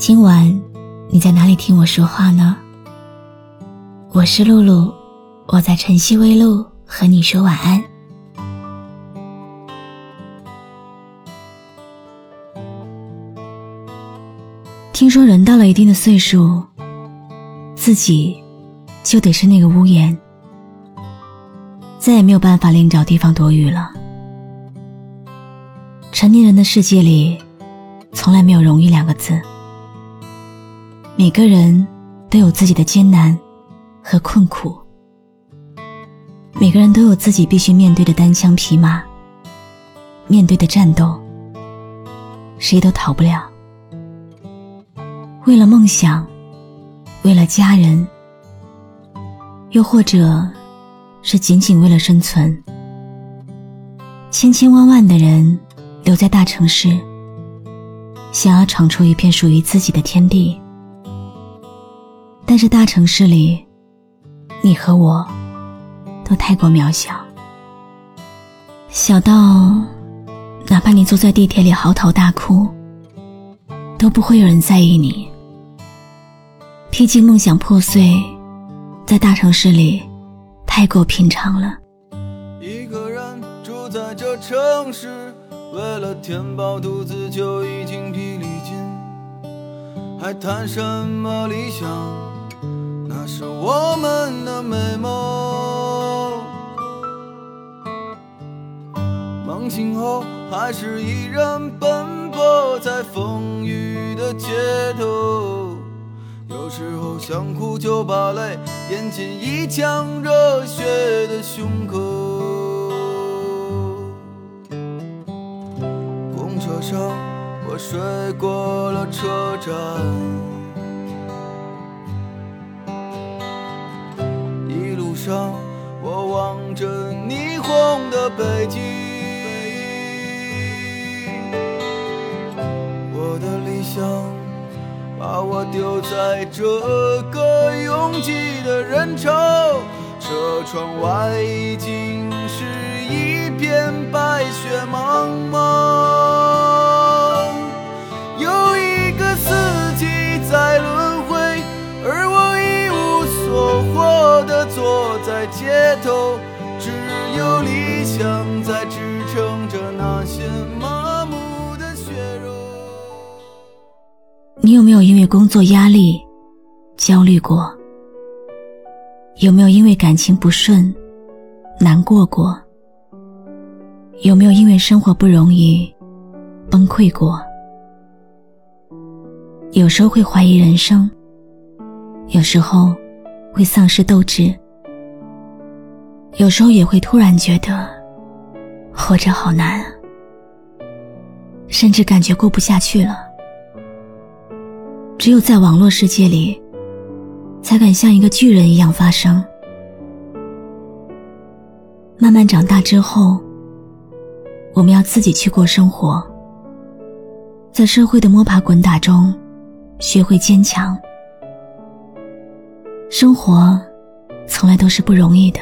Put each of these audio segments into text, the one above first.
今晚你在哪里听我说话呢？我是露露，我在晨曦微露和你说晚安。听说人到了一定的岁数，自己就得是那个屋檐，再也没有办法另找地方躲雨了。成年人的世界里，从来没有容易两个字。每个人都有自己的艰难和困苦，每个人都有自己必须面对的单枪匹马面对的战斗，谁都逃不了。为了梦想，为了家人，又或者是仅仅为了生存，千千万万的人留在大城市，想要闯出一片属于自己的天地。但是大城市里，你和我都太过渺小，小到哪怕你坐在地铁里嚎啕大哭，都不会有人在意你。毕竟梦想破碎，在大城市里太过平常了。一个人住在这城市，为了填饱肚子就已经疲力尽，还谈什么理想？那是我们的美梦，梦醒后还是依然奔波在风雨的街头。有时候想哭就把泪咽进一腔热血的胸口。公车上我睡过了车站。的北京。我的理想把我丢在这个拥挤的人潮，车窗外已经是一片白雪茫茫。有一个四季在轮回，而我一无所获的坐在街头，有理想在支撑着那些麻木的血肉。你有没有因为工作压力焦虑过？有没有因为感情不顺难过过？有没有因为生活不容易崩溃过？有时候会怀疑人生，有时候会丧失斗志，有时候也会突然觉得活着好难啊，甚至感觉过不下去了。只有在网络世界里，才敢像一个巨人一样发声。慢慢长大之后，我们要自己去过生活，在社会的摸爬滚打中，学会坚强。生活从来都是不容易的，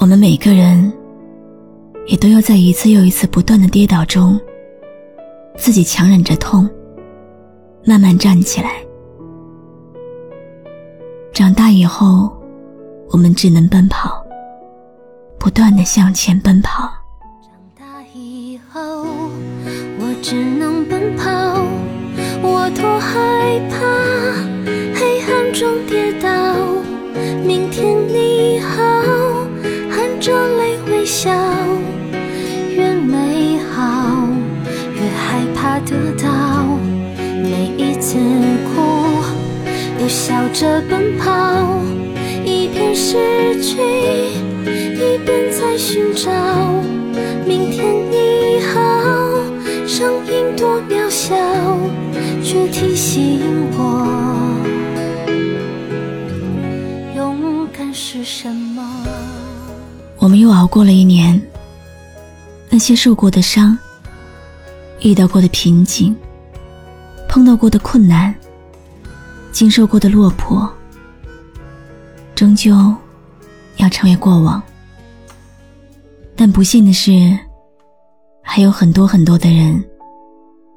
我们每个人也都要在一次又一次不断的跌倒中，自己强忍着痛，慢慢站起来。长大以后，我们只能奔跑，不断的向前奔跑。长大以后，我只能奔跑，我多害怕黑暗中跌倒。着奔跑，一边失去，一边在寻找。明天你好，声音多渺小，却提醒我，勇敢是什么。我们又熬过了一年，那些受过的伤，遇到过的瓶颈，碰到过的困难，经受过的落魄，终究要成为过往。但不幸的是，还有很多很多的人，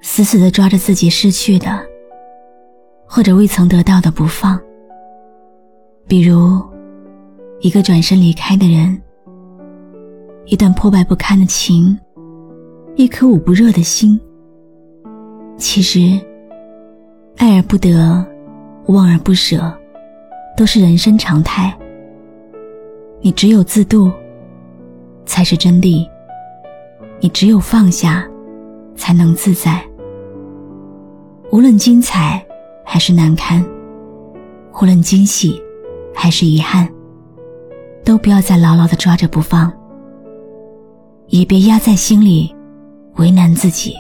死死的抓着自己失去的，或者未曾得到的不放。比如，一个转身离开的人，一段破败不堪的情，一颗捂不热的心。其实，爱而不得，忘而不舍，都是人生常态。你只有自渡。才是真谛。你只有放下，才能自在。无论精彩还是难堪，无论惊喜还是遗憾，都不要再牢牢的抓着不放，也别压在心里，为难自己。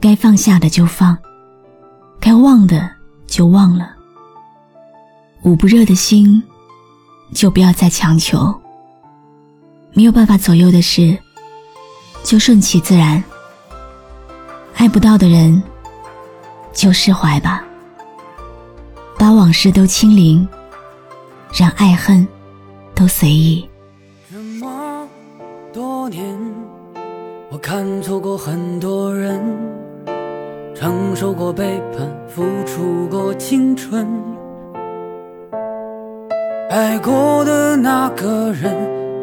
该放下的就放，该忘的就忘了。捂不热的心，就不要再强求。没有办法左右的事，就顺其自然。爱不到的人，就释怀吧，把往事都清零，让爱恨都随意。这么多年，我看错过很多人，承受过背叛，付出过青春，爱过的那个人。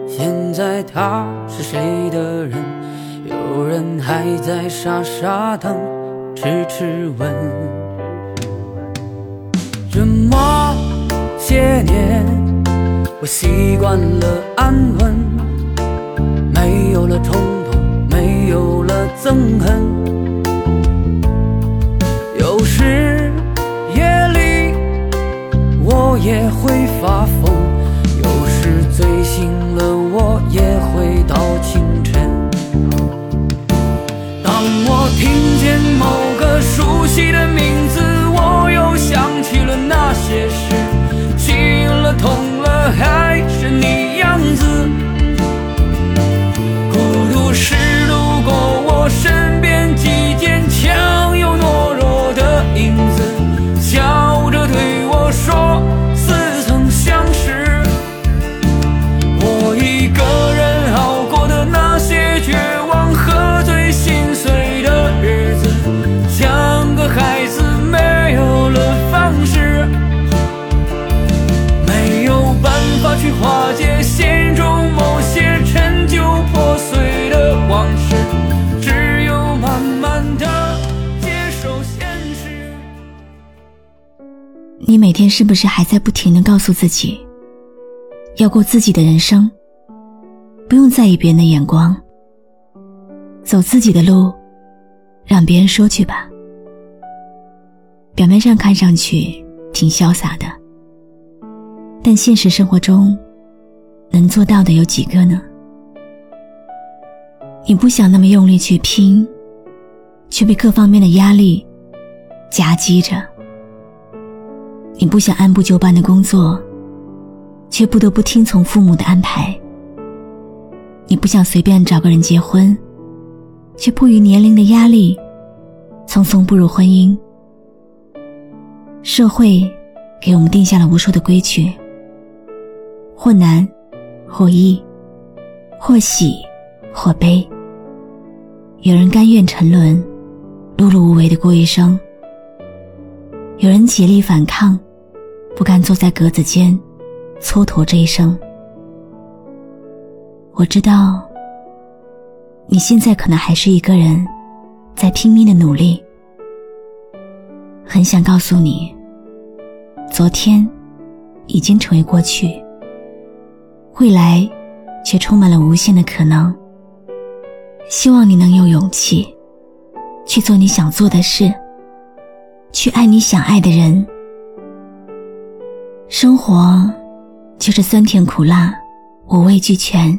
现在他是谁的人？有人还在傻傻等，痴痴问。这么些年，我习惯了安稳，没有了冲动，没有了憎恨。有你每天是不是还在不停的告诉自己，要过自己的人生，不用在意别人的眼光，走自己的路，让别人说去吧。表面上看上去挺潇洒的，但现实生活中，能做到的有几个呢？你不想那么用力去拼，却被各方面的压力夹击着。你不想按部就班的工作，却不得不听从父母的安排；你不想随便找个人结婚，却迫于年龄的压力，匆匆步入婚姻。社会给我们定下了无数的规矩，或难，或易，或喜，或悲。有人甘愿沉沦，碌碌无为的过一生；有人竭力反抗。不敢坐在格子间，蹉跎这一生。我知道，你现在可能还是一个人，在拼命的努力。很想告诉你，昨天已经成为过去，未来却充满了无限的可能。希望你能有勇气，去做你想做的事，去爱你想爱的人。生活就是酸甜苦辣，五味俱全，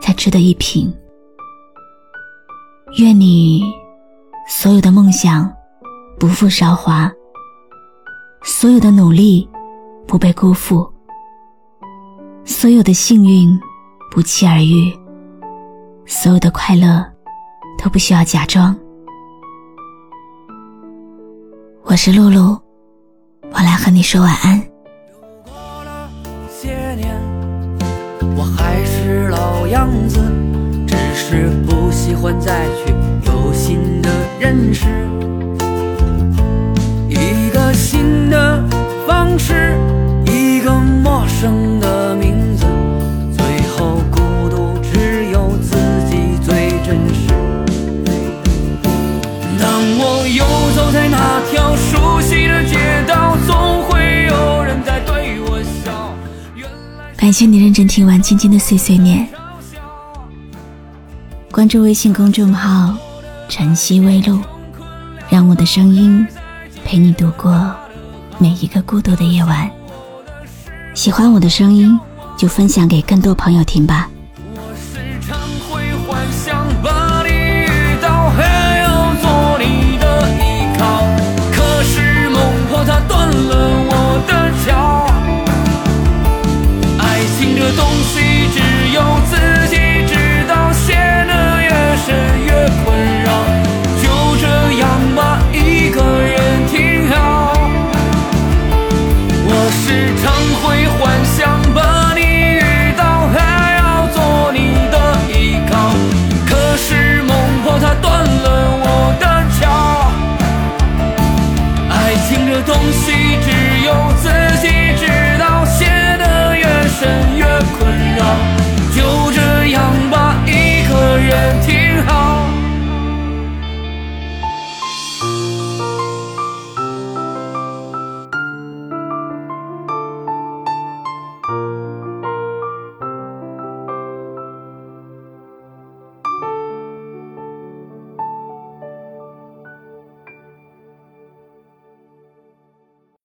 才值得一品。愿你所有的梦想不负韶华，所有的努力不被辜负，所有的幸运不期而遇，所有的快乐都不需要假装。我是露露，我来和你说晚安。我还是老样子，只是不喜欢再去有新的认识，一个新的方式，一个陌生的名字，最后孤独只有自己最真实。当我游走在那条熟悉的街感谢你认真听完今天的碎碎念，关注微信公众号“晨曦微露”，让我的声音陪你度过每一个孤独的夜晚。喜欢我的声音，就分享给更多朋友听吧。